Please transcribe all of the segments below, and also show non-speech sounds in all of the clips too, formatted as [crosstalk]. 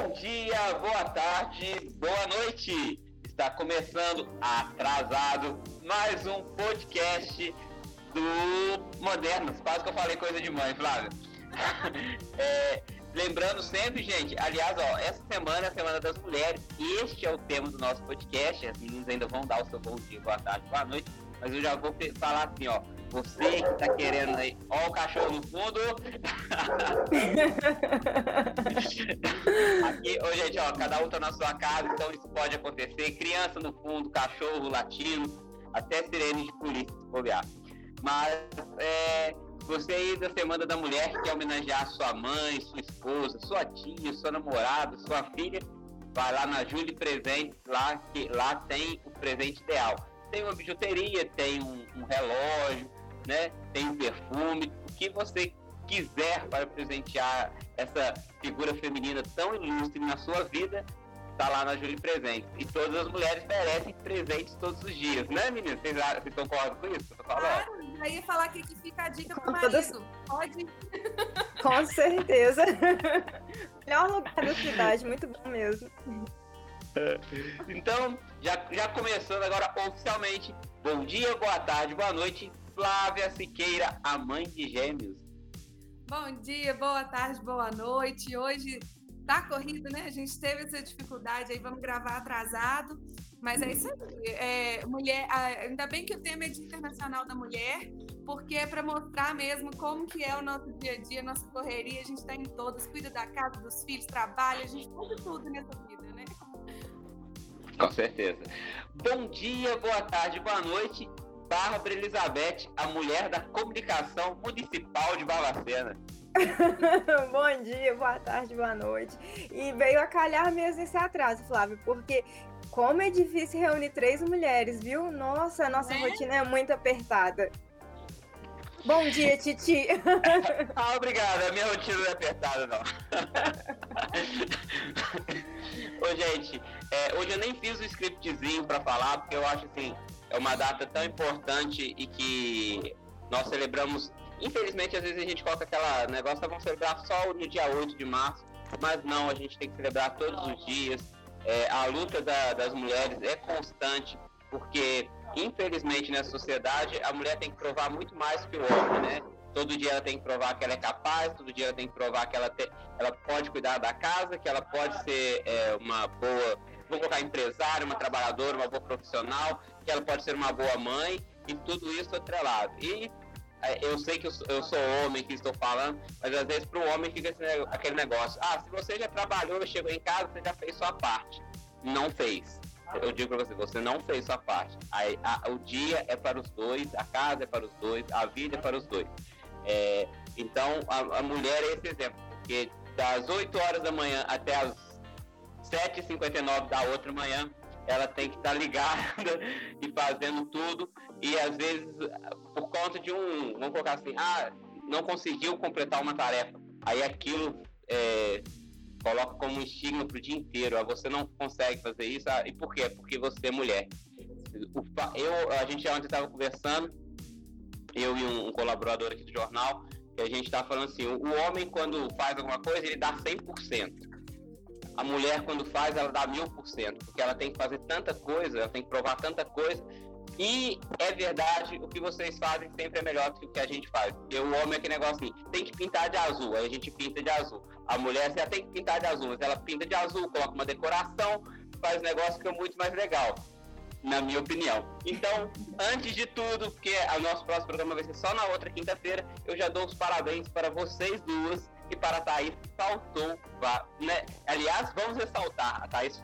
Bom dia, boa tarde, boa noite. Está começando atrasado mais um podcast do Modernos. Quase que eu falei coisa de mãe, Flávio. [laughs] é, lembrando sempre, gente, aliás, ó, essa semana é a Semana das Mulheres. Este é o tema do nosso podcast. As meninas ainda vão dar o seu bom dia, boa tarde, boa noite. Mas eu já vou falar assim, ó. Você que tá querendo aí, ó o cachorro no fundo. [laughs] Aqui, ô gente, ó, cada um tá na sua casa, então isso pode acontecer. Criança no fundo, cachorro latindo, até sirene de polícia se bobear. Mas é, você aí da Semana da Mulher que quer homenagear sua mãe, sua esposa, sua tia, sua namorada, sua filha, vai lá na Júlia Presente, lá, que, lá tem o presente ideal. Tem uma bijuteria, tem um, um relógio, né? Tem um perfume, o que você quiser para presentear essa figura feminina tão ilustre na sua vida, tá lá na Júlia Presente. E todas as mulheres merecem presentes todos os dias, né, meninas? Vocês, vocês concordam com isso? Claro, já ia falar aqui que fica a dica pro marido. Todas... Pode? [laughs] Com certeza. [laughs] Melhor lugar da cidade, muito bom mesmo. Então, já, já começando agora oficialmente, bom dia, boa tarde, boa noite, Flávia Siqueira, a mãe de gêmeos. Bom dia, boa tarde, boa noite. Hoje tá corrido, né? A gente teve essa dificuldade aí, vamos gravar atrasado, mas é isso aí. É, mulher, ainda bem que o tema é Dia Internacional da Mulher, porque é para mostrar mesmo como que é o nosso dia a dia, nossa correria. A gente está em todas, cuida da casa, dos filhos, trabalha, a gente faz tudo nessa vida, né? Com certeza. Bom dia, boa tarde, boa noite. Bárbara Elizabeth, a mulher da comunicação municipal de Barbacena. [laughs] Bom dia, boa tarde, boa noite. E veio a calhar mesmo esse atraso, Flávio, porque como é difícil reunir três mulheres, viu? Nossa, a nossa é? rotina é muito apertada. Bom dia, Titi. [laughs] ah, obrigado. A minha rotina não é apertada, não. [laughs] Ô, gente, é, hoje eu nem fiz o scriptzinho para falar, porque eu acho assim, é uma data tão importante e que nós celebramos. Infelizmente, às vezes a gente coloca aquela negócio, vamos celebrar só no dia 8 de março, mas não, a gente tem que celebrar todos os dias. É, a luta da, das mulheres é constante, porque infelizmente nessa sociedade a mulher tem que provar muito mais que o homem, né? Todo dia ela tem que provar que ela é capaz, todo dia ela tem que provar que ela, te, ela pode cuidar da casa, que ela pode ser é, uma boa vou colocar empresária, uma trabalhadora, uma boa profissional, que ela pode ser uma boa mãe, e tudo isso atrelado. E é, eu sei que eu sou, eu sou homem que estou falando, mas às vezes para o homem fica aquele negócio: ah, se você já trabalhou, chegou em casa, você já fez sua parte. Não fez. Eu digo para você, você não fez sua parte. A, a, o dia é para os dois, a casa é para os dois, a vida é para os dois. É, então, a, a mulher é esse exemplo, porque das 8 horas da manhã até as 7h59 da outra manhã, ela tem que estar tá ligada [laughs] e fazendo tudo. E às vezes, por conta de um, vamos colocar assim, ah, não conseguiu completar uma tarefa. Aí aquilo é, coloca como um estigma para o dia inteiro. Ah, você não consegue fazer isso. Ah, e por quê? Porque você é mulher. Eu, a gente ontem estava conversando, eu e um, colaborador aqui do jornal, que a gente estava falando assim, o homem quando faz alguma coisa, ele dá 100% a mulher, quando faz, ela dá mil por cento, porque ela tem que fazer tanta coisa, ela tem que provar tanta coisa. E é verdade, o que vocês fazem sempre é melhor do que o que a gente faz. Porque o homem é aquele negócio assim, tem que pintar de azul, aí a gente pinta de azul. A mulher, você tem que pintar de azul, mas ela pinta de azul, coloca uma decoração, faz negócio que é muito mais legal, na minha opinião. Então, antes de tudo, porque o nosso próximo programa vai ser só na outra quinta-feira, eu já dou os parabéns para vocês duas e para a Thaís faltou, né? Aliás, vamos ressaltar, a Thaís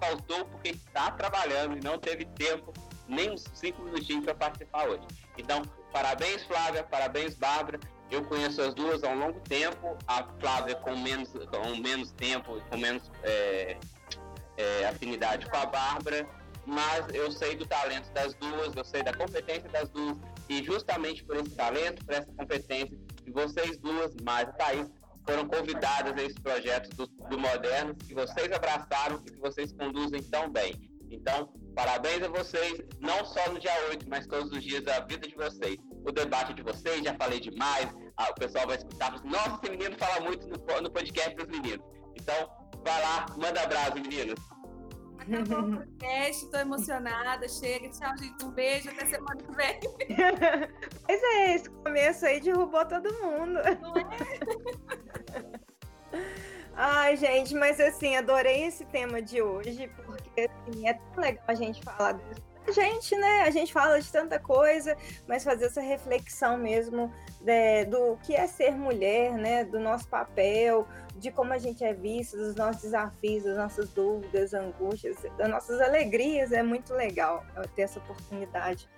faltou porque está trabalhando e não teve tempo, nem uns cinco minutinhos para participar hoje. Então, parabéns, Flávia, parabéns, Bárbara. Eu conheço as duas há um longo tempo, a Flávia com menos, com menos tempo, com menos é, é, afinidade com a Bárbara, mas eu sei do talento das duas, eu sei da competência das duas, e justamente por esse talento, por essa competência, vocês duas, mais a Thaís, foram convidadas a esse projeto do, do Modernos, que vocês abraçaram e que vocês conduzem tão bem. Então, parabéns a vocês, não só no dia 8, mas todos os dias da vida de vocês. O debate de vocês, já falei demais, o pessoal vai escutar, nossa, esse menino fala muito no, no podcast dos meninos. Então, Vai lá, manda abraço, meninas. Acabou o podcast, tô emocionada. Chega, tchau, gente. Um beijo, até semana que vem. [laughs] Pois é, esse começo aí derrubou todo mundo. Não é? Ai, gente, mas assim, adorei esse tema de hoje, porque assim, é tão legal a gente falar disso. A gente, né? A gente fala de tanta coisa, mas fazer essa reflexão mesmo né, do que é ser mulher, né? Do nosso papel, de como a gente é vista, dos nossos desafios, das nossas dúvidas, angústias, das nossas alegrias, é muito legal ter essa oportunidade.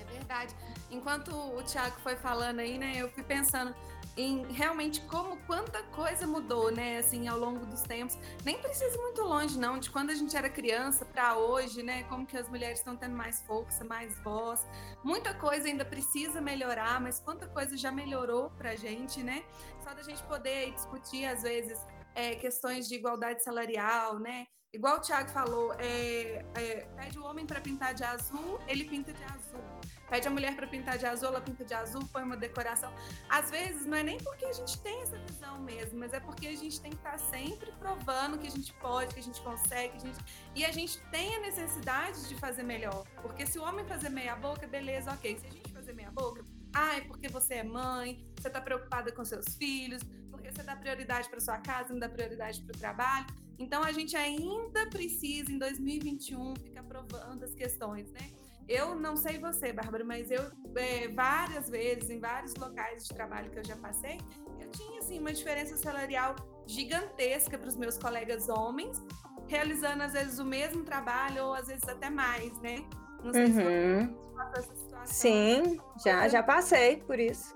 É verdade. Enquanto o Thiago foi falando aí, né, eu fui pensando em realmente como quanta coisa mudou, né, assim, ao longo dos tempos. Nem precisa ir muito longe, não, de quando a gente era criança para hoje, né, como que as mulheres estão tendo mais força, mais voz. Muita coisa ainda precisa melhorar, mas quanta coisa já melhorou pra gente, né? Só da gente poder discutir, às vezes, é, questões de igualdade salarial, né? Igual o Thiago falou, é, é, pede o homem para pintar de azul, ele pinta de azul. Pede a mulher para pintar de azul, ela pinta de azul, põe uma decoração. Às vezes não é nem porque a gente tem essa visão mesmo, mas é porque a gente tem que estar tá sempre provando que a gente pode, que a gente consegue, a gente... e a gente tem a necessidade de fazer melhor. Porque se o homem fazer meia boca, beleza, ok. Se a gente fazer meia boca, ah, é porque você é mãe, você está preocupada com seus filhos, porque você dá prioridade para sua casa, não dá prioridade para o trabalho. Então a gente ainda precisa, em 2021, ficar provando as questões, né? Eu não sei você, Bárbara, mas eu é, várias vezes, em vários locais de trabalho que eu já passei, eu tinha assim, uma diferença salarial gigantesca para os meus colegas homens, realizando às vezes o mesmo trabalho ou às vezes até mais, né? Não sei uhum. se situação. Sim, já, já passei por isso.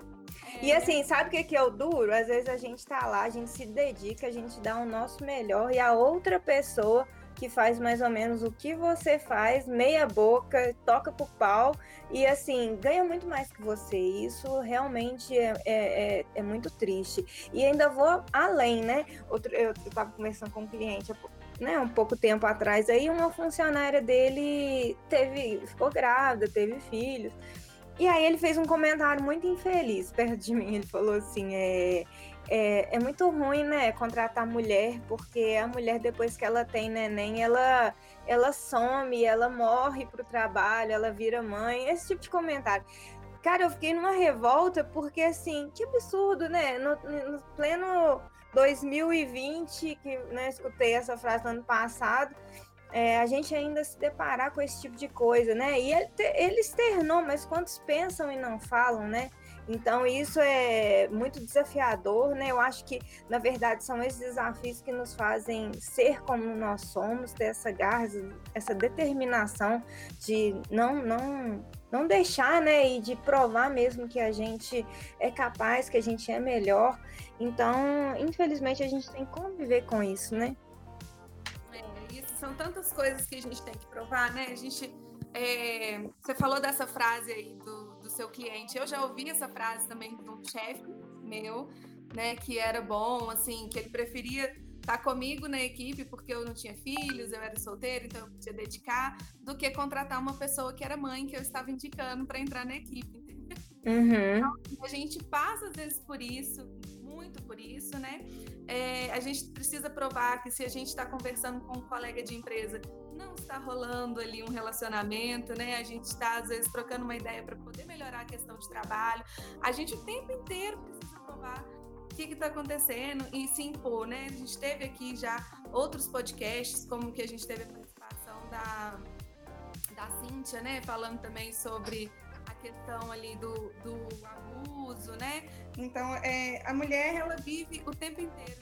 E assim, sabe o que, que é o duro? Às vezes a gente tá lá, a gente se dedica, a gente dá o nosso melhor e a outra pessoa que faz mais ou menos o que você faz, meia boca, toca por pau e assim, ganha muito mais que você. Isso realmente é, é, é, é muito triste. E ainda vou além, né? Outro, eu, eu tava conversando com um cliente né, um pouco tempo atrás aí, uma funcionária dele teve, ficou grávida, teve filhos. E aí ele fez um comentário muito infeliz perto de mim. Ele falou assim: é, é, é muito ruim, né, contratar mulher, porque a mulher, depois que ela tem neném, ela, ela some, ela morre pro trabalho, ela vira mãe, esse tipo de comentário. Cara, eu fiquei numa revolta, porque assim, que absurdo, né? No, no pleno 2020, que né, escutei essa frase no ano passado é, a gente ainda se deparar com esse tipo de coisa, né? E ele, ele externou, mas quantos pensam e não falam, né? Então isso é muito desafiador, né? Eu acho que na verdade são esses desafios que nos fazem ser como nós somos, ter essa garra, essa determinação de não não não deixar, né, e de provar mesmo que a gente é capaz, que a gente é melhor. Então, infelizmente a gente tem que conviver com isso, né? são tantas coisas que a gente tem que provar, né? A gente. É, você falou dessa frase aí do seu cliente. Eu já ouvi essa frase também um chefe meu, né? Que era bom, assim, que ele preferia estar comigo na equipe porque eu não tinha filhos, eu era solteira, então eu podia dedicar, do que contratar uma pessoa que era mãe que eu estava indicando para entrar na equipe. Uhum. Então, a gente passa às vezes por isso, muito por isso, né? É, a gente precisa provar que se a gente está conversando com um colega de empresa, não está rolando ali um relacionamento, né? A gente está às vezes trocando uma ideia para poder melhorar a questão de trabalho. A gente o tempo inteiro precisa provar o que está acontecendo e se impor, né? A gente teve aqui já outros podcasts, como que a gente teve a participação da, da Cíntia, né? Falando também sobre questão ali do, do abuso, né? Então, é, a mulher, ela vive o tempo inteiro,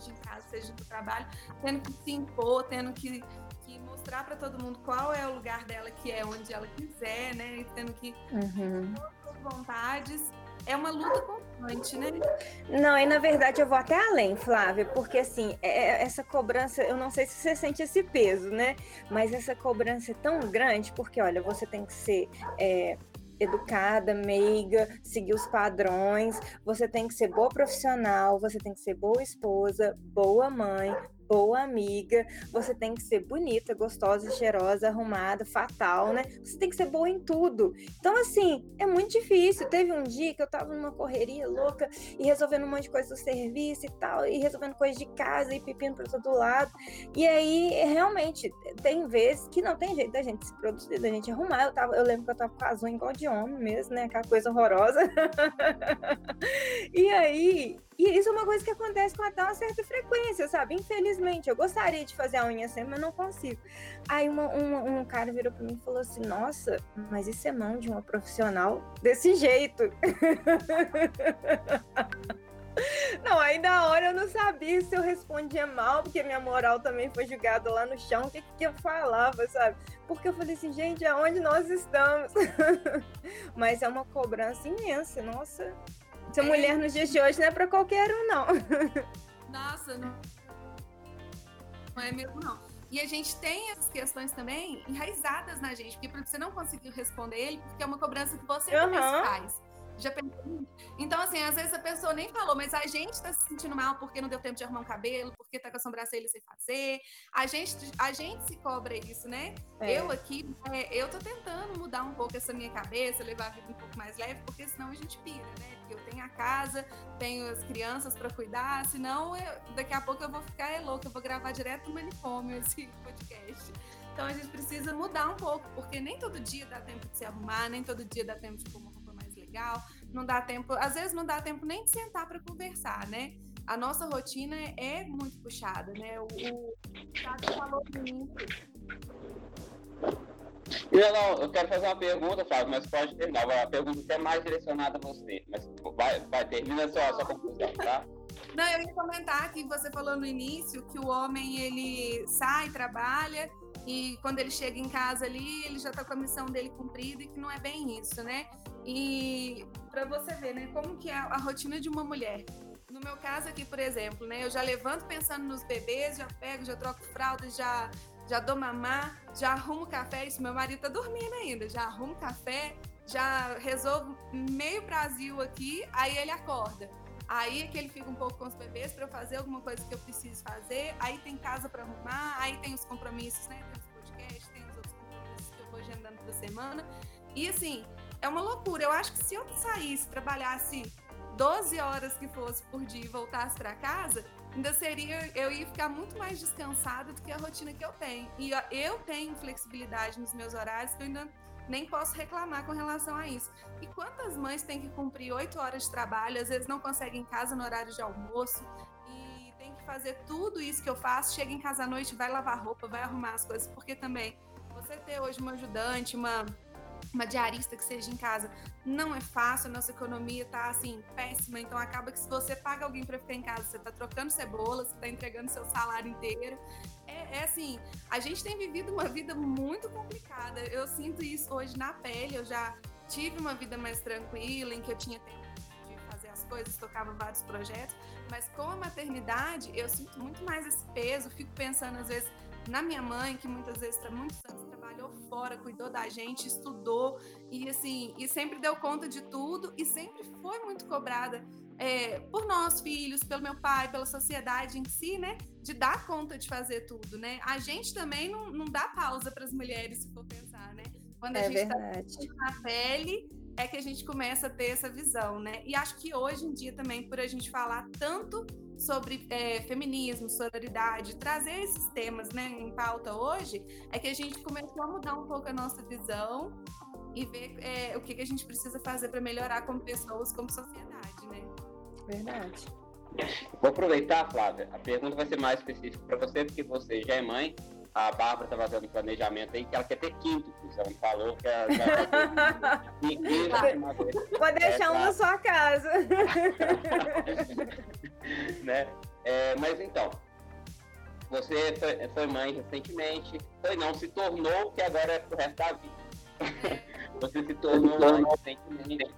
seja em casa, seja no trabalho, tendo que se impor, tendo que, que mostrar para todo mundo qual é o lugar dela, que é onde ela quiser, né? E tendo que uhum. todas as vontades é uma luta constante, né? Não, e na verdade eu vou até além, Flávia, porque assim, é, é, essa cobrança, eu não sei se você sente esse peso, né? Mas essa cobrança é tão grande, porque olha, você tem que ser. É, educada, meiga, seguir os padrões, você tem que ser boa profissional, você tem que ser boa esposa, boa mãe, boa amiga, você tem que ser bonita, gostosa, cheirosa, arrumada, fatal, né? Você tem que ser boa em tudo. Então, assim, é muito difícil. Teve um dia que eu tava numa correria louca e resolvendo um monte de coisa do serviço e tal, e resolvendo coisa de casa e pepino para todo lado. E aí, realmente, tem vezes que não tem jeito da gente se produzir, da gente arrumar. Eu, tava, eu lembro que eu tava com unhas igual de homem mesmo, né? Aquela coisa horrorosa. [laughs] e aí, e isso é uma coisa que acontece com até uma certa frequência, sabe? Infelizmente, eu gostaria de fazer a unha sempre, mas não consigo. Aí uma, uma, um cara virou para mim e falou assim: Nossa, mas isso é mão de uma profissional desse jeito. [laughs] Não, aí na hora eu não sabia se eu respondia mal, porque minha moral também foi julgada lá no chão, o que, que eu falava, sabe? Porque eu falei assim, gente, aonde nós estamos? [laughs] Mas é uma cobrança imensa, nossa. Ser é. mulher nos dias de hoje não é pra qualquer um, não. [laughs] Nossa, não. Não é mesmo, não. E a gente tem essas questões também enraizadas na gente, porque você não conseguiu responder ele, porque é uma cobrança que você uhum. faz. Já pensou? Então, assim, às vezes a pessoa nem falou, mas a gente tá se sentindo mal porque não deu tempo de arrumar um cabelo, porque tá com a sobrancelha sem fazer. A gente, a gente se cobra isso, né? É. Eu aqui, é, eu tô tentando mudar um pouco essa minha cabeça, levar a vida um pouco mais leve, porque senão a gente pira, né? Porque eu tenho a casa, tenho as crianças para cuidar, senão eu, daqui a pouco eu vou ficar é louca, eu vou gravar direto no manicômio esse [laughs] podcast. Então a gente precisa mudar um pouco, porque nem todo dia dá tempo de se arrumar, nem todo dia dá tempo de mais legal, não dá tempo, às vezes não dá tempo nem de sentar para conversar, né? A nossa rotina é muito puxada, né? O, o Thiago falou muito. Não, não, eu quero fazer uma pergunta, Flávio, mas pode terminar. A pergunta é mais direcionada a você, mas vai, vai termina a sua, a sua conclusão, tá? Não, eu ia comentar que você falou no início que o homem ele sai, trabalha e quando ele chega em casa ali, ele já está com a missão dele cumprida e que não é bem isso, né? E para você ver, né, como que é a rotina de uma mulher. No meu caso aqui, por exemplo, né, eu já levanto pensando nos bebês, já pego, já troco fralda, já já dou mamar, já arrumo café, isso meu marido tá dormindo ainda, já arrumo café, já resolvo meio Brasil aqui, aí ele acorda. Aí é que ele fica um pouco com os bebês para eu fazer alguma coisa que eu preciso fazer. Aí tem casa para arrumar, aí tem os compromissos, né? Tem os podcasts, tem os outros compromissos que eu vou agendando toda semana. E assim, é uma loucura. Eu acho que se eu saísse, trabalhasse 12 horas que fosse por dia e voltasse para casa, ainda seria, eu ia ficar muito mais descansada do que a rotina que eu tenho. E eu tenho flexibilidade nos meus horários que eu ainda nem posso reclamar com relação a isso. E quantas mães têm que cumprir oito horas de trabalho, às vezes não conseguem em casa no horário de almoço e tem que fazer tudo isso que eu faço, chega em casa à noite, vai lavar roupa, vai arrumar as coisas, porque também você ter hoje uma ajudante, uma uma diarista que seja em casa não é fácil, a nossa economia tá assim péssima, então acaba que se você paga alguém para ficar em casa, você tá trocando cebola, você tá entregando seu salário inteiro. É, é, assim, a gente tem vivido uma vida muito complicada. Eu sinto isso hoje na pele, eu já tive uma vida mais tranquila, em que eu tinha tempo de fazer as coisas, tocava vários projetos, mas com a maternidade eu sinto muito mais esse peso, fico pensando às vezes na minha mãe, que muitas vezes, há muitos anos, trabalhou fora, cuidou da gente, estudou. E assim, e sempre deu conta de tudo e sempre foi muito cobrada é, por nós, filhos, pelo meu pai, pela sociedade em si, né? De dar conta de fazer tudo, né? A gente também não, não dá pausa para as mulheres, se for pensar, né? Quando a é gente está na pele, é que a gente começa a ter essa visão, né? E acho que hoje em dia também, por a gente falar tanto sobre é, feminismo, sororidade, trazer esses temas né, em pauta hoje, é que a gente começou a mudar um pouco a nossa visão e ver é, o que, que a gente precisa fazer para melhorar como pessoas, como sociedade? Verdade. Vou aproveitar, Flávia. A pergunta vai ser mais específica para você, porque você já é mãe a Bárbara estava dando planejamento aí que ela quer ter quinto, ela falou que ela vai ter [laughs] Vou deixar um na sua casa. [laughs] né? É, mas então, você foi, foi, mãe recentemente, foi não, se tornou, que agora é pro resto da vida. [laughs] você se tornou mãe recentemente,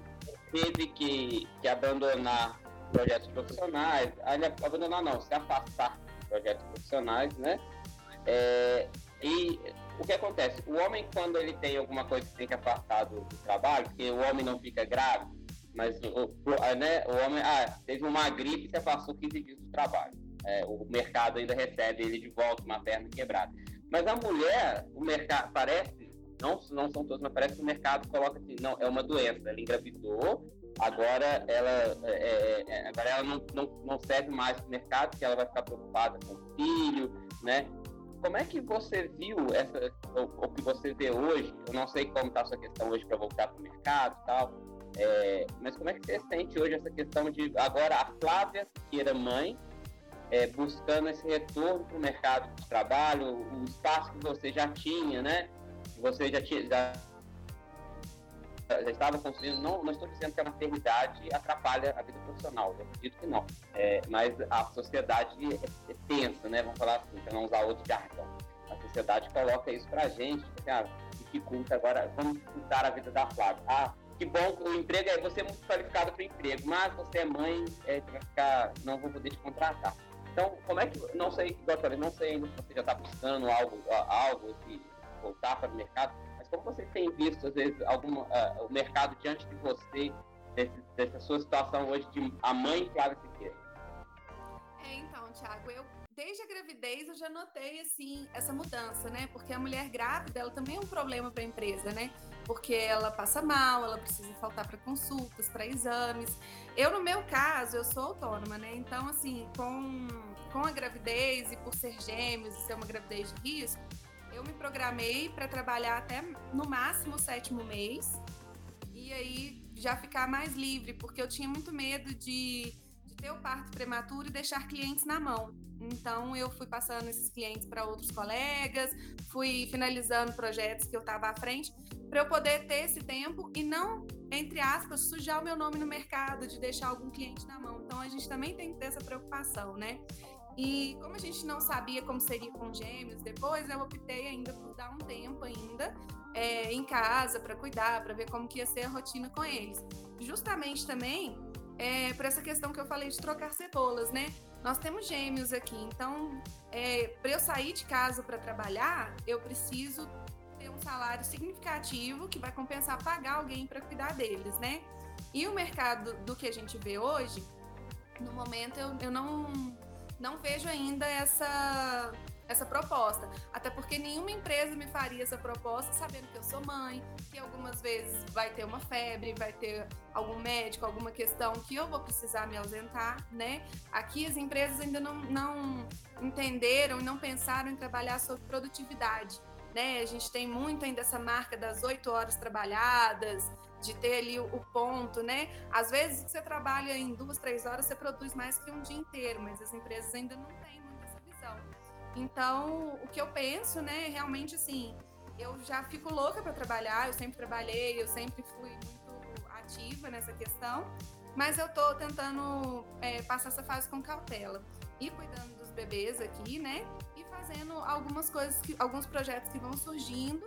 teve que, que abandonar projetos profissionais, abandonar não, se afastar de projetos profissionais, né? É, e o que acontece? O homem, quando ele tem alguma coisa que tem que afastar do, do trabalho, porque o homem não fica grave, mas o, o, né, o homem ah, teve uma gripe e se afastou 15 dias do trabalho. é, o mercado ainda recebe ele de volta, uma perna quebrada. Mas a mulher, o mercado, parece, não, não são todos, mas parece que o mercado coloca assim, não, é uma doença, ela engravidou, agora ela, é, é, é agora ela não, não, não serve mais para o mercado, porque ela vai ficar preocupada com o filho, né? Como é que você viu essa, o, que você vê hoje? Eu não sei como está a sua questão hoje para voltar para o mercado e tal, é, mas como é que você sente hoje essa questão de agora a Flávia, que era mãe, é, buscando esse retorno para o mercado de trabalho, o espaço que você já tinha, né? Você já tinha. Já, já estava construindo, não, não estou dizendo que a maternidade atrapalha a vida profissional, eu acredito que não. É, mas a sociedade é, é tensa, né? Vamos falar assim, para não usar outro jargão. A sociedade coloca isso para a gente, cara, dificulta agora, vamos dificultar a vida da Flávia. Ah, que bom, o emprego é você é muito qualificado para o emprego, mas você é mãe, é, vai ficar, não vou poder te contratar. Então, como é que, não sei, falei, não sei ainda se você já está buscando algo, algo, se voltar para o mercado, como você tem visto, às vezes, alguma, uh, o mercado diante de você, desse, dessa sua situação hoje de a mãe Flávia Siqueira? É, então, Thiago, eu desde a gravidez eu já notei assim essa mudança, né? Porque a mulher grávida, ela também é um problema para a empresa, né? Porque ela passa mal, ela precisa faltar para consultas, para exames. Eu no meu caso, eu sou autônoma, né? Então assim, com com a gravidez e por ser gêmeos e ser uma gravidez de risco, eu me programei para trabalhar até no máximo o sétimo mês e aí já ficar mais livre, porque eu tinha muito medo de, de ter o parto prematuro e deixar clientes na mão. Então, eu fui passando esses clientes para outros colegas, fui finalizando projetos que eu estava à frente, para eu poder ter esse tempo e não, entre aspas, sujar o meu nome no mercado, de deixar algum cliente na mão. Então, a gente também tem que ter essa preocupação, né? E como a gente não sabia como seria com gêmeos depois, eu optei ainda por dar um tempo ainda é, em casa para cuidar, para ver como que ia ser a rotina com eles. Justamente também é, por essa questão que eu falei de trocar cebolas, né? Nós temos gêmeos aqui, então é, para eu sair de casa para trabalhar, eu preciso ter um salário significativo que vai compensar pagar alguém para cuidar deles, né? E o mercado do que a gente vê hoje, no momento eu, eu não não vejo ainda essa essa proposta. Até porque nenhuma empresa me faria essa proposta sabendo que eu sou mãe, que algumas vezes vai ter uma febre, vai ter algum médico, alguma questão que eu vou precisar me ausentar, né? Aqui as empresas ainda não, não entenderam e não pensaram em trabalhar sobre produtividade. Né? A gente tem muito ainda essa marca das oito horas trabalhadas, de ter ali o, ponto, né? Às vezes você trabalha em duas, três horas, você produz mais que um dia inteiro, mas as empresas ainda não têm muito essa visão. Então, o que eu penso, né, realmente assim, eu já fico louca para trabalhar, eu sempre trabalhei, eu sempre fui muito ativa nessa questão, mas eu tô tentando é, passar essa fase com cautela e cuidando dos bebês aqui, né? E fazendo algumas coisas, que, alguns projetos que vão surgindo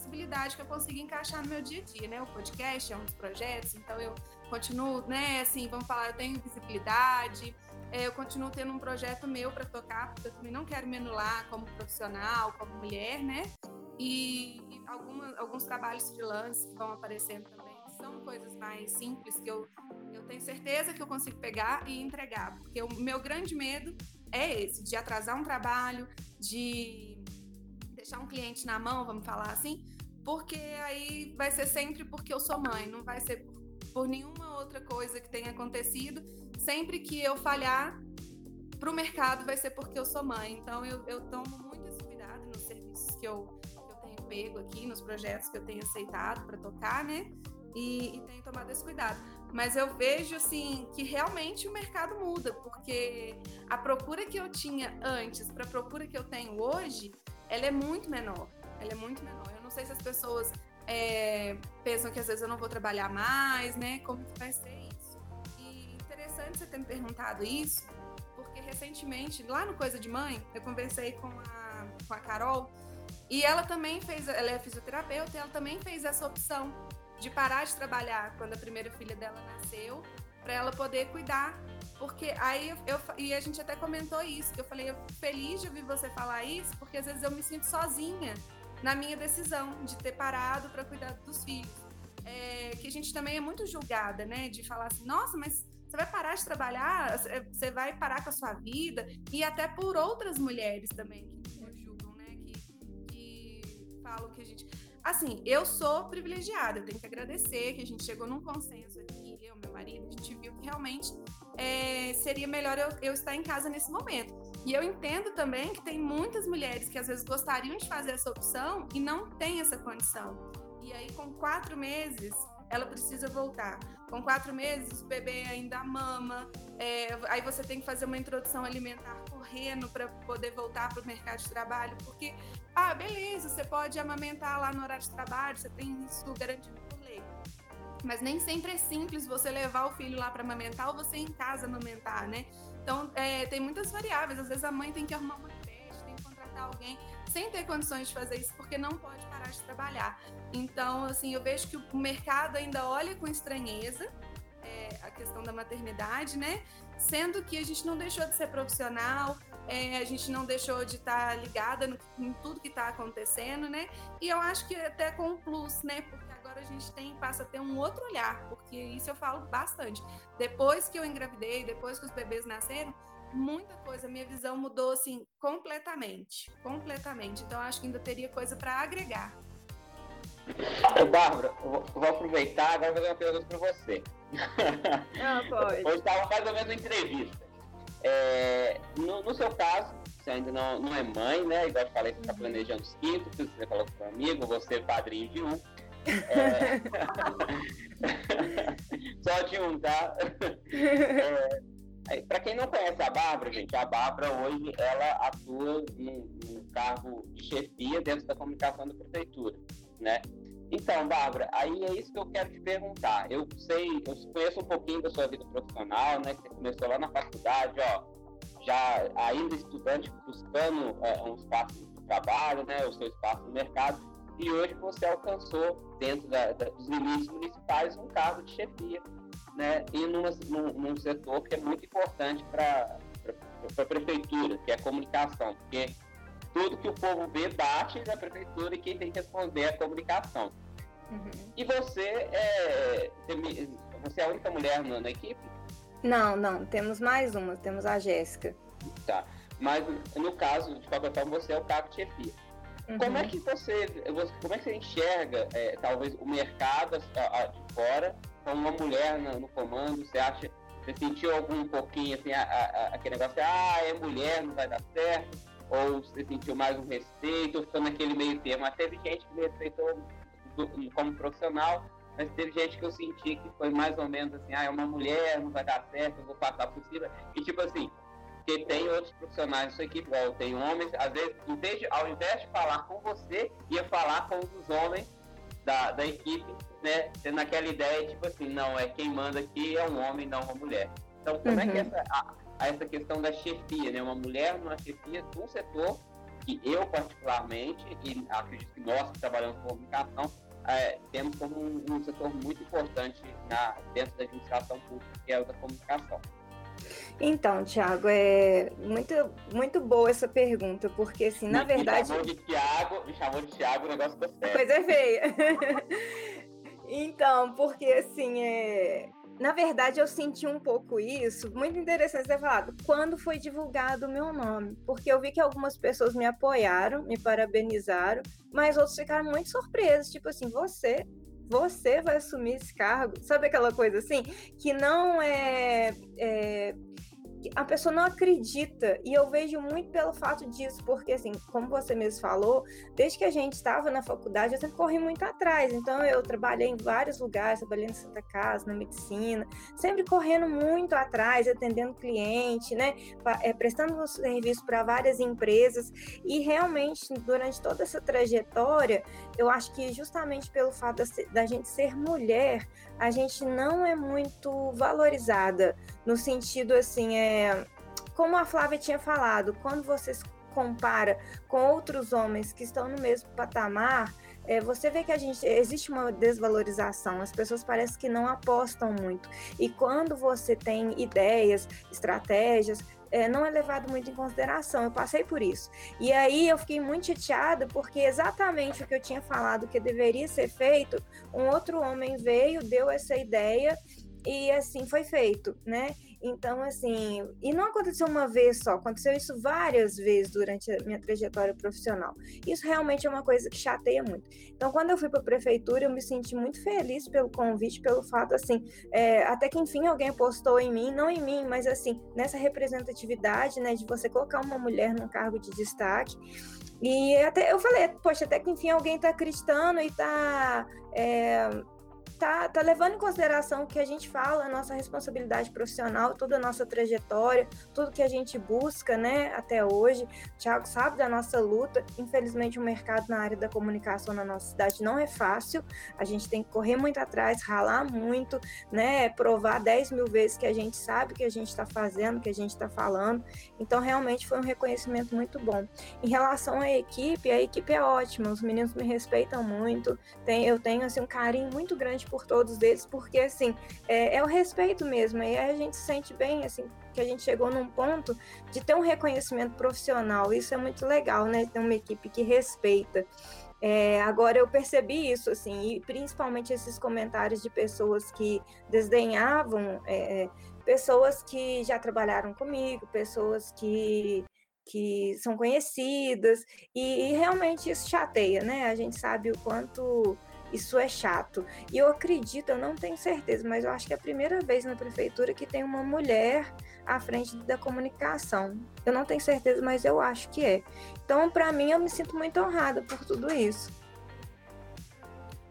flexibilidade que eu consigo encaixar no meu dia a dia, né? O podcast é um dos projetos, então eu continuo, né? Assim, vamos falar, eu tenho visibilidade, é, eu continuo tendo um projeto meu para tocar, porque eu também não quero me anular como profissional, como mulher, né? E, alguns trabalhos freelance que vão aparecendo também são coisas mais simples que eu, eu tenho certeza que eu consigo pegar e entregar, porque o meu grande medo é esse, de atrasar um trabalho, de deixar um cliente na mão, vamos falar assim, porque aí vai ser sempre porque eu sou mãe, não vai ser por, por nenhuma outra coisa que tenha acontecido. Sempre que eu falhar para o mercado, vai ser porque eu sou mãe. Então eu, eu tomo muito esse cuidado nos serviços que eu, que eu tenho pego aqui, nos projetos que eu tenho aceitado para tocar, né? E, e tenho tomado esse cuidado. Mas eu vejo assim que realmente o mercado muda, porque a procura que eu tinha antes para a procura que eu tenho hoje, ela é muito menor. Ela é muito menor. Eu não sei se as pessoas é, pensam que às vezes eu não vou trabalhar mais, né? Como que vai ser isso? E interessante você ter me perguntado isso, porque recentemente, lá no Coisa de Mãe, eu conversei com a, com a Carol e ela também fez, ela é fisioterapeuta, ela também fez essa opção de parar de trabalhar quando a primeira filha dela nasceu, para ela poder cuidar. Porque aí eu, e a gente até comentou isso, que eu falei, eu feliz de ouvir você falar isso, porque às vezes eu me sinto sozinha na minha decisão de ter parado para cuidar dos filhos. É, que a gente também é muito julgada, né? De falar assim, nossa, mas você vai parar de trabalhar, você vai parar com a sua vida, e até por outras mulheres também que julgam, né? Que, que falam que a gente. Assim, eu sou privilegiada, eu tenho que agradecer que a gente chegou num consenso aqui, eu, meu marido, a gente viu que realmente é, seria melhor eu, eu estar em casa nesse momento. E eu entendo também que tem muitas mulheres que às vezes gostariam de fazer essa opção e não têm essa condição. E aí, com quatro meses, ela precisa voltar. Com quatro meses, o bebê ainda mama, é, aí você tem que fazer uma introdução alimentar correndo para poder voltar para o mercado de trabalho, porque, ah, beleza, você pode amamentar lá no horário de trabalho, você tem isso garantido. Mas nem sempre é simples você levar o filho lá para amamentar ou você em casa amamentar, né? Então, é, tem muitas variáveis. Às vezes a mãe tem que arrumar uma creche, tem que contratar alguém sem ter condições de fazer isso, porque não pode parar de trabalhar. Então, assim, eu vejo que o mercado ainda olha com estranheza é, a questão da maternidade, né? Sendo que a gente não deixou de ser profissional, é, a gente não deixou de estar tá ligada no, em tudo que está acontecendo, né? E eu acho que até com um plus, né? Porque a gente tem passa a ter um outro olhar, porque isso eu falo bastante. Depois que eu engravidei, depois que os bebês nasceram, muita coisa, minha visão mudou assim completamente, completamente. Então acho que ainda teria coisa para agregar. Bárbara, vou aproveitar agora fazer uma pergunta para você. [laughs] Ah, [laughs] pode. Hoje estava mais ou menos uma entrevista. É, no, no, seu caso, você ainda não, não é mãe, né? Igual eu falei, você está uhum. planejando os quintos, você falou com um amigo, você é padrinho de um. É... [laughs] Só de um, tá? [laughs] É... É, Para quem não conhece a Bárbara, gente, a Bárbara hoje ela atua num, num, cargo de chefia dentro da comunicação da prefeitura, né? Então, Bárbara, aí é isso que eu quero te perguntar. Eu sei, eu conheço um pouquinho da sua vida profissional, né? Você começou lá na faculdade, ó, já ainda estudante buscando é, um espaço de trabalho, né? O seu espaço no mercado. E hoje você alcançou, dentro da, da, dos limites municipais, um cargo de chefia né, e numa, num, num setor que é muito importante para a prefeitura, que é a comunicação, porque tudo que o povo vê bate na prefeitura e quem tem que responder é a comunicação. Uhum. E você é, você é a única mulher na, na, equipe? Não, não, temos mais uma, temos a Jéssica. Tá, mas no caso, de qualquer forma, você é o cargo de chefia. Uhum. Como é que você, como é que você enxerga, é, talvez, o mercado a, a, de fora com uma mulher no, no, comando, você acha, você sentiu algum pouquinho assim, a, aquele negócio, ah, é mulher, não vai dar certo, ou você sentiu mais um respeito, ou ficou naquele meio termo. Mas teve gente que me respeitou do, como profissional, mas teve gente que eu senti que foi mais ou menos assim, ah, é uma mulher, não vai dar certo, eu vou passar por cima. E tipo assim, porque tem outros profissionais na sua equipe, igual tem homens, às vezes, em vez de, ao invés de falar com você, ia falar com os homens da, da equipe, né? Tendo aquela ideia, tipo assim, não, é quem manda aqui é um homem, não uma mulher. Então, como uhum. é que uhum. essa, a, a, essa questão da chefia, né? Uma mulher numa chefia de um setor que eu, particularmente, e acredito que nós que trabalhamos com comunicação, é, temos como um, um, setor muito importante na, dentro da administração pública, que é o da comunicação. Então, Thiago, é muito, muito boa essa pergunta, porque assim, na me, verdade. Me chamou de Thiago, me chamou de Thiago, o negócio ficou sério. Coisa é feia. [laughs] então, porque assim, é. Na verdade, eu senti um pouco isso, muito interessante ter falado, quando foi divulgado o meu nome, porque eu vi que algumas pessoas me apoiaram, me parabenizaram, mas outros ficaram muito surpresos, tipo assim, você você vai assumir esse cargo. Sabe aquela coisa assim? Que não é, é a pessoa não acredita. E eu vejo muito pelo fato disso, porque, assim, como você mesmo falou, desde que a gente estava na faculdade, eu sempre corri muito atrás. Então, eu trabalhei em vários lugares, trabalhei na Santa Casa, na medicina, sempre correndo muito atrás, atendendo cliente, né? É, prestando serviço para várias empresas. E realmente, durante toda essa trajetória, eu acho que justamente pelo fato da gente ser mulher, a gente não é muito valorizada no sentido assim, é como a Flávia tinha falado, quando você se compara com outros homens que estão no mesmo patamar, é, você vê que a gente existe uma desvalorização, as pessoas parecem que não apostam muito. E quando você tem ideias, estratégias, é, não é levado muito em consideração. Eu passei por isso. E aí eu fiquei muito chateada porque exatamente o que eu tinha falado que deveria ser feito, um outro homem veio, deu essa ideia e assim foi feito, né? Então, assim, e não aconteceu uma vez só, aconteceu isso várias vezes durante a minha trajetória profissional. Isso realmente é uma coisa que chateia muito. Então, quando eu fui para a prefeitura, eu me senti muito feliz pelo convite, pelo fato, assim, é, até que enfim alguém apostou em mim, não em mim, mas assim, nessa representatividade, né, de você colocar uma mulher num cargo de destaque. E até eu falei, poxa, até que enfim alguém está acreditando e está é, tá, tá levando em consideração o que a gente fala, a nossa responsabilidade profissional, toda a nossa trajetória, tudo que a gente busca, né, até hoje. O Thiago sabe da nossa luta. Infelizmente, o mercado na área da comunicação na nossa cidade não é fácil. A gente tem que correr muito atrás, ralar muito, né, provar 10 mil vezes que a gente sabe o que a gente está fazendo, que a gente está falando. Então, realmente foi um reconhecimento muito bom. Em relação à equipe, a equipe é ótima, os meninos me respeitam muito. Tem, eu tenho assim, um carinho muito grande por todos eles, porque assim, é, é o respeito mesmo, e a gente se sente bem, assim, que a gente chegou num ponto de ter um reconhecimento profissional, isso é muito legal, né, ter uma equipe que respeita. É, agora eu percebi isso, assim, e principalmente esses comentários de pessoas que desdenhavam, é, pessoas que já trabalharam comigo, pessoas que que são conhecidas, e, e, realmente isso chateia, né? A gente sabe o quanto isso é chato. E eu acredito, eu não tenho certeza, mas eu acho que é a primeira vez na prefeitura que tem uma mulher à frente da comunicação. Eu não tenho certeza, mas eu acho que é. Então, para mim, eu me sinto muito honrada por tudo isso.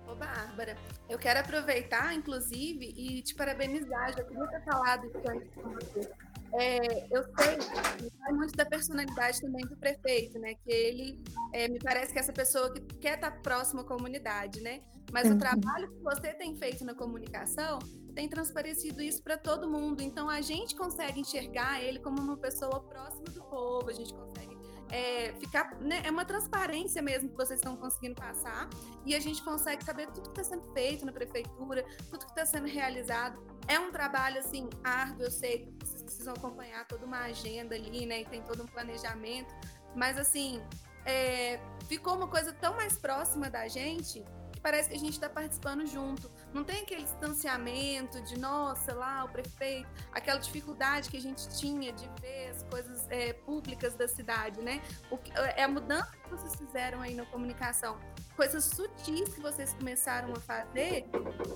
Ô, Bárbara, eu quero aproveitar, inclusive, e te parabenizar. Já queria ter falado isso antes com você é, eu sei vai muito da personalidade também do prefeito, né? Que ele é, me parece que é essa pessoa que quer estar próximo à comunidade, né? Mas uhum. o trabalho que você tem feito na comunicação tem transparecido isso para todo mundo. Então a gente consegue enxergar ele como uma pessoa próxima do povo, a gente consegue é, ficar. Né, é uma transparência mesmo que vocês estão conseguindo passar e a gente consegue saber tudo que está sendo feito na prefeitura, tudo que está sendo realizado. É um trabalho assim árduo, eu sei que precisam acompanhar toda uma agenda ali, né? E tem todo um planejamento, mas assim é, ficou uma coisa tão mais próxima da gente que parece que a gente está participando junto. Não tem aquele distanciamento de, nossa, lá o prefeito, aquela dificuldade que a gente tinha de ver as coisas é, públicas da cidade, né? O que, é a mudança que vocês fizeram aí na comunicação, coisas sutis que vocês começaram a fazer,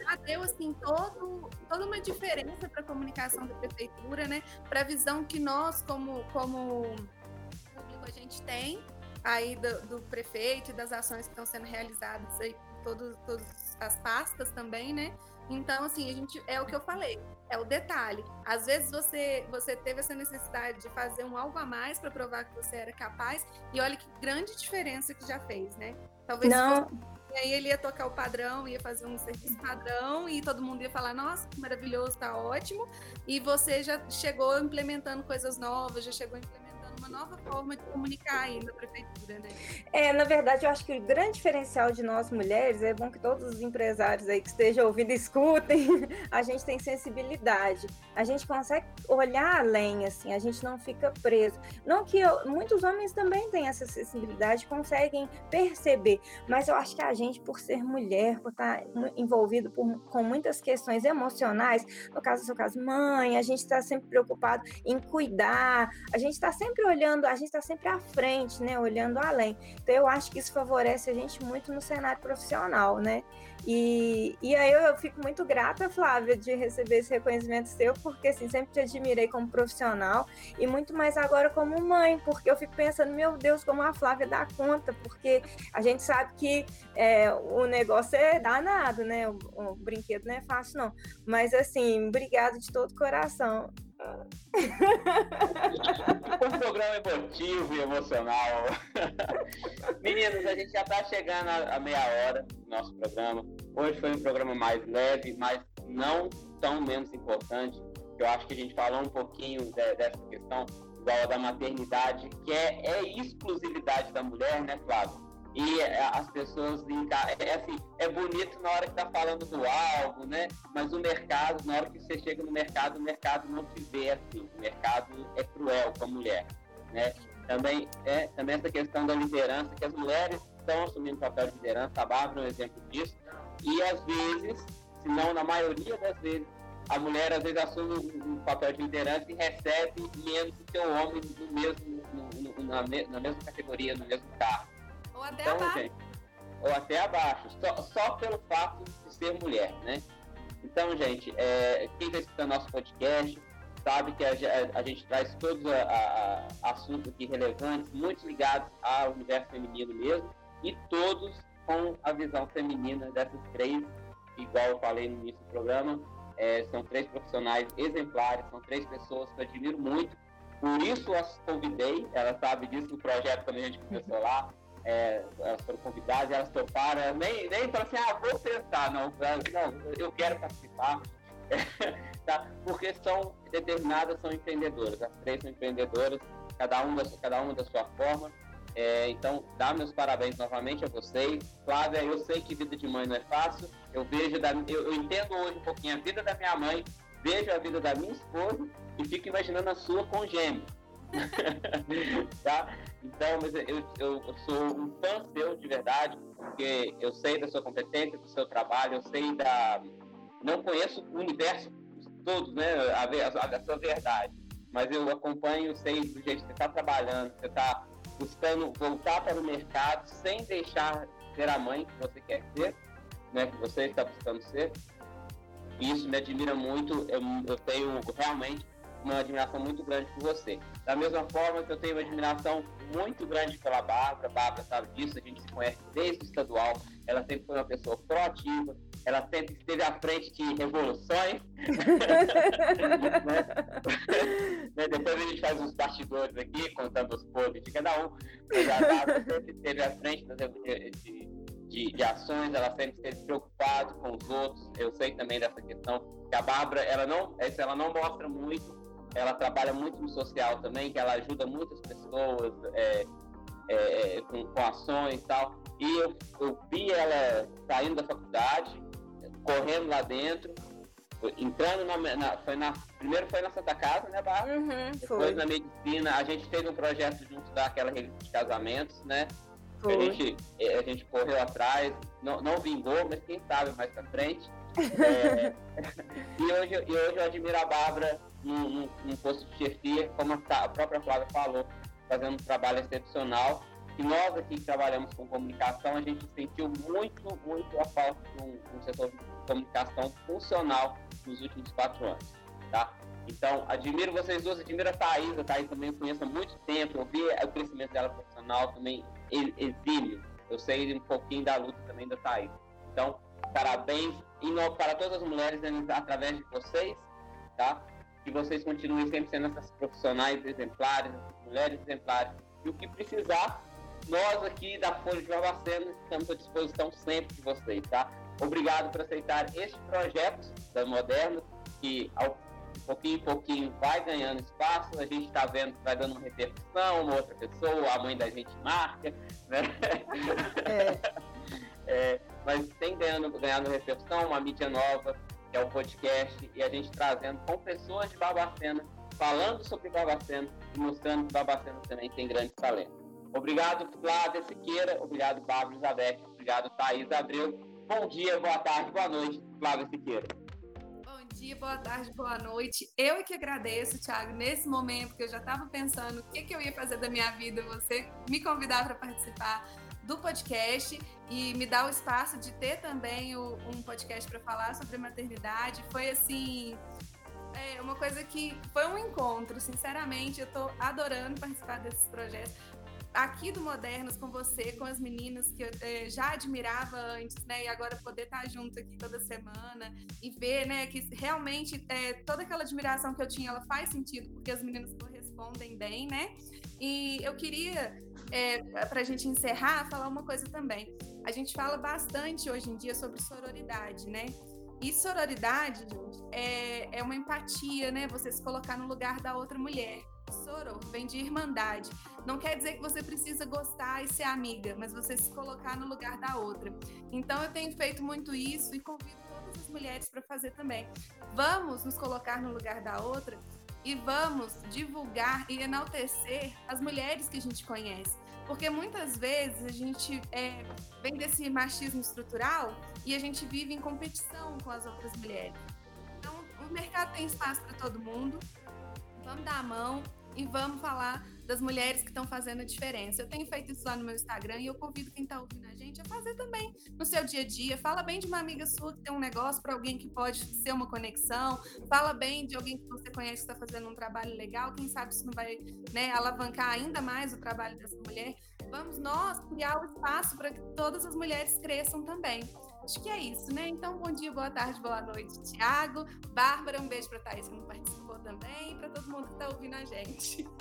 já deu assim todo, toda uma diferença para a comunicação da prefeitura, né? Para a visão que nós, como, como público, a gente tem aí do, do prefeito e das ações que estão sendo realizadas aí todos, as pastas também, né? Então, assim, a gente é o que eu falei, é o detalhe. Às vezes você você teve essa necessidade de fazer um algo a mais para provar que você era capaz, e olha que grande diferença que já fez, né? Talvez Não. E aí ele ia tocar o padrão, ia fazer um serviço padrão e todo mundo ia falar, nossa, que maravilhoso, tá ótimo. E você já chegou implementando coisas novas, já chegou implementando nova forma de comunicar aí na prefeitura, né? É, na verdade, eu acho que o grande diferencial de nós mulheres é bom que todos os empresários aí que estejam ouvindo escutem. [laughs] A gente tem sensibilidade, a gente consegue olhar além, assim, a gente não fica preso. Não que eu, muitos homens também têm essa sensibilidade, conseguem perceber, mas eu acho que a gente, por ser mulher, por estar envolvido por, com muitas questões emocionais, no caso do seu caso, mãe, a gente está sempre preocupado em cuidar, a gente está sempre olhando, a gente está sempre à frente, né? Olhando além. Então eu acho que isso favorece a gente muito no cenário profissional, né? E, e aí eu, fico muito grata, Flávia, de receber esse reconhecimento seu, porque assim, sempre te admirei como profissional e muito mais agora como mãe, porque eu fico pensando, meu Deus, como a Flávia dá conta, porque a gente sabe que é, o negócio é danado, né? O, o brinquedo não é fácil, não. Mas assim, obrigado de todo coração. Um programa emotivo e emocional. Meninos, a gente já está chegando a, meia hora do nosso programa. Hoje foi um programa mais leve, mas não tão menos importante. Eu acho que a gente falou um pouquinho de, dessa questão da, da maternidade, que é, é exclusividade da mulher, né, Flávio? E é, as pessoas é assim é bonito na hora que tá falando do algo né? Mas o mercado na hora que você chega no mercado o mercado não te vê assim. O mercado é cruel com a mulher né? Também é também essa questão da liderança que as mulheres estão assumindo papel de liderança a Bárbara é um exemplo disso. E às vezes se não na maioria das vezes a mulher às vezes assume um, papel de liderança e recebe menos do que o homem no mesmo, no, no, na, na, mesma categoria, no mesmo carro. Ou até então, abaixo. Gente, ou até abaixo, só, só pelo fato de ser mulher, né? Então, gente, é, quem está escutando nosso podcast sabe que a, a, a gente traz todos a, assuntos aqui relevantes, muito ligados ao universo feminino mesmo, e todos com a visão feminina dessas três, igual eu falei no início do programa, é, são três profissionais exemplares, são três pessoas que eu admiro muito. Por isso as convidei, ela sabe disso no projeto quando a gente começou lá. É, elas foram convidadas, elas toparam, nem, nem falaram assim, ah, vou testar, não, não, eu quero participar, [laughs] tá? porque são determinadas, são empreendedoras, as três são empreendedoras, cada uma, cada uma da sua forma, é, então, dá meus parabéns novamente a vocês. Flávia, eu sei que vida de mãe não é fácil. Eu vejo, da, eu, eu, entendo hoje um pouquinho a vida da minha mãe, vejo a vida da minha esposa e fico imaginando a sua com gêmeos. [laughs] tá? Então, mas eu, eu, eu, sou um fã seu de verdade, porque eu sei da sua competência, do seu trabalho, eu sei da. Não conheço o universo todo, né? A, a, a sua verdade. Mas eu acompanho, sei do jeito que você está trabalhando, você está buscando voltar para o mercado sem deixar ser a mãe que você quer ser, né, que você está buscando ser. E isso me admira muito, eu, eu tenho realmente uma admiração muito grande por você. Da mesma forma que eu tenho uma admiração muito grande pela Bárbara, Bárbara sabe disso, a gente se conhece desde o estadual, ela sempre foi uma pessoa proativa, ela sempre esteve à frente de revoluções. [laughs] né? Depois a gente faz uns bastidores aqui, contando os podres de cada um. Mas a Bárbara sempre esteve à frente de, de, de, ações, ela sempre esteve preocupada com os outros. Eu sei também dessa questão que a Bárbara, ela não, ela não mostra muito, ela trabalha muito no social também, que ela ajuda muitas pessoas é, é, com, com ações e tal. E eu, eu vi ela saindo da faculdade, correndo lá dentro, entrando na, na, foi na primeiro foi na Santa Casa, né, Bárbara? Uhum, Depois foi. na medicina, a gente fez um projeto junto daquela revista de casamentos, né? Foi. A gente eh, a gente correu atrás, não, não vingou, mas quem sabe mais para frente. [laughs] é, [laughs] e, hoje, e hoje eu admiro a Bárbara num, num, posto de chefia, como a, própria Flávia falou, fazendo um trabalho excepcional que nós aqui que trabalhamos com comunicação, a gente sentiu muito, muito a falta de um, um setor de comunicação funcional nos últimos quatro anos, tá? Então, admiro vocês duas, admiro a Thaís, a Thaís também eu conheço há muito tempo, eu vi o crescimento dela profissional também exílio, eu sei um pouquinho da luta também da Thaís. Então, parabéns e para todas as mulheres através de vocês, tá? Que vocês continuem sempre sendo essas profissionais exemplares, mulheres exemplares. E o que precisar, nós aqui da Folha de Barbacena estamos à disposição sempre de vocês, tá? Obrigado por aceitar este projeto da Moderna, que ao pouquinho em pouquinho vai ganhando espaço, a gente está vendo que vai dando uma repercussão, uma outra pessoa, a mãe da gente marca, né? É. [laughs] É, mas tem ganhando, ganhando repercussão, uma mídia nova, que é o podcast, e a gente trazendo com pessoas de Barbacena, falando sobre Barbacena e mostrando que Barbacena também tem grandes talentos. Obrigado, Flávia Siqueira. Obrigado, Bárbara Elizabeth. Obrigado, Thaís Abreu. Bom dia, boa tarde, boa noite, Flávia Siqueira. Bom dia, boa tarde, boa noite. Eu que agradeço, Thiago, nesse momento que eu já estava pensando o que, que eu ia fazer da minha vida, você me convidar para participar do podcast e me dar o espaço de ter também o, um podcast para falar sobre maternidade. Foi assim. É uma coisa que foi um encontro, sinceramente, eu estou adorando participar desses projetos aqui do Modernos com você, com as meninas que eu é, já admirava antes, né? E agora poder estar junto aqui toda semana e ver, né, que realmente é, toda aquela admiração que eu tinha, ela faz sentido, porque as meninas correspondem bem, né? E eu queria, é, para a gente encerrar, falar uma coisa também. A gente fala bastante hoje em dia sobre sororidade, né? E sororidade, gente, é, é uma empatia, né? Você se colocar no lugar da outra mulher. Soro vem de irmandade. Não quer dizer que você precisa gostar e ser amiga, mas você se colocar no lugar da outra. Então eu tenho feito muito isso e convido todas as mulheres para fazer também. Vamos nos colocar no lugar da outra e vamos divulgar e enaltecer as mulheres que a gente conhece. Porque muitas vezes a gente é, vem desse machismo estrutural e a gente vive em competição com as outras mulheres mercado tem espaço para todo mundo. Vamos dar a mão e vamos falar das mulheres que estão fazendo a diferença. Eu tenho feito isso lá no meu Instagram e eu convido quem está ouvindo a gente a fazer também no seu dia a dia. Fala bem de uma amiga sua que tem um negócio para alguém que pode ser uma conexão. Fala bem de alguém que você conhece que está fazendo um trabalho legal. Quem sabe isso não vai né, alavancar ainda mais o trabalho dessa mulher. Vamos nós criar o espaço para que todas as mulheres cresçam também. Acho que é isso, né? Então, bom dia, boa tarde, boa noite, Tiago. Bárbara, um beijo para Thaís que não participou também, para todo mundo que está ouvindo a gente. [laughs]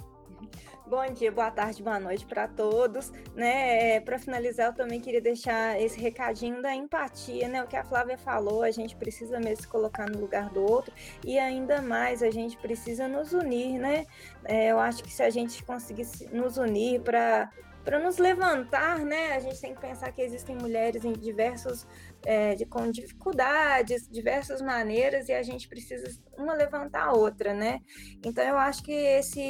Bom dia, boa tarde, boa noite para todos. Né, é, para finalizar, eu também queria deixar esse recadinho da empatia, né? O que a Flávia falou, a gente precisa mesmo se colocar no lugar do outro e ainda mais a gente precisa nos unir, né? É, eu acho que se a gente conseguisse nos unir para para nos levantar, né? A gente tem que pensar que existem mulheres em diversos é, de, com dificuldades, diversas maneiras, e a gente precisa uma levantar a outra, né? Então eu acho que esse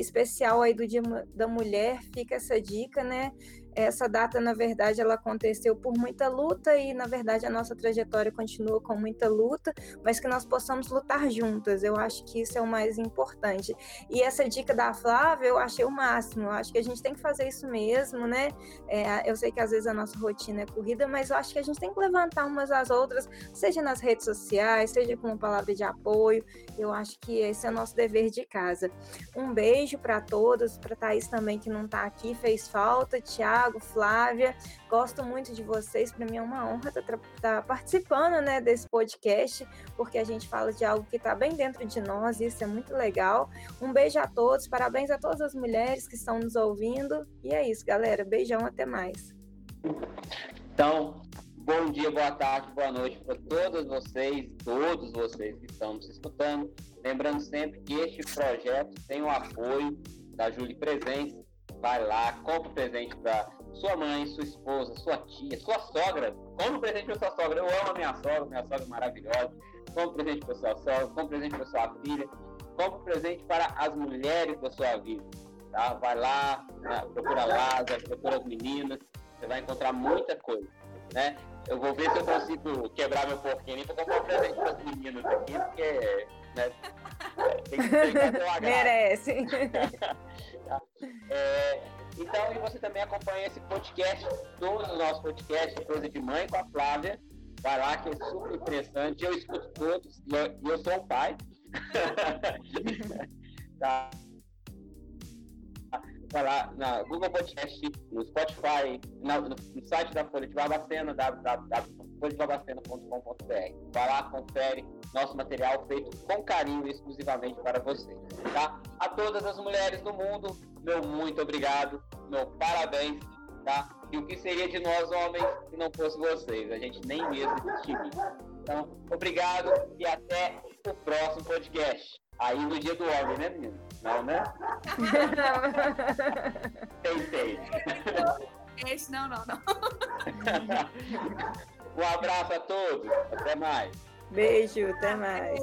especial aí do Dia da Mulher fica essa dica, né? Essa data, na verdade, ela aconteceu por muita luta e, na verdade, a nossa trajetória continua com muita luta, mas que nós possamos lutar juntas. Eu acho que isso é o mais importante. E essa dica da Flávia, eu achei o máximo. Eu acho que a gente tem que fazer isso mesmo, né? É, eu sei que às vezes a nossa rotina é corrida, mas eu acho que a gente tem que levantar umas às outras, seja nas redes sociais, seja com uma palavra de apoio. Eu acho que esse é o nosso dever de casa. Um beijo para todos, para Thaís também, que não está aqui, fez falta, Tiago. Thiago, Flávia. Gosto muito de vocês. Para mim é uma honra estar tá, tá participando né, desse podcast, porque a gente fala de algo que está bem dentro de nós e isso é muito legal. Um beijo a todos, parabéns a todas as mulheres que estão nos ouvindo. E é isso, galera. Beijão, até mais. Então, bom dia, boa tarde, boa noite para todos vocês, todos vocês que estão nos escutando. Lembrando sempre que este projeto tem o apoio da Júlia Presentes, vai lá, compra um presente para sua mãe, sua esposa, sua tia, sua sogra. Compra um presente para sua sogra. Eu amo a minha sogra, minha sogra é maravilhosa. Compra um presente para sua sogra, compra um presente para sua filha. Compra um presente para as mulheres da sua vida. Tá? Vai lá, né? procura Lázaro, procura as meninas. Você vai encontrar muita coisa. Né? Eu vou ver se eu consigo quebrar meu porquinho para comprar um presente para as meninas aqui, porque né, tem que, que [laughs] Merece. É, então, e você também acompanha esse podcast, todos os nossos podcasts, Coisa de Mãe com a Flávia. Vai lá, que é super interessante. Eu escuto todos e eu, eu sou o pai. [laughs] tá. Vai lá na Google Podcast, no Spotify, na, no, no, site da Folha de Barbacena, www.folhadebarbacena.com.br. Vai lá, confere nosso material feito com carinho exclusivamente para você. Tá? A todas as mulheres do mundo, meu muito obrigado, meu parabéns, tá? E o que seria de nós homens se não fosse vocês? A gente nem mesmo existiria. Então, obrigado e até o próximo podcast. Aí no dia do homem, né, menino? Não, né? [laughs] Tentei. Esse não, não, não. [laughs] um abraço a todos. Até mais. Beijo, até mais.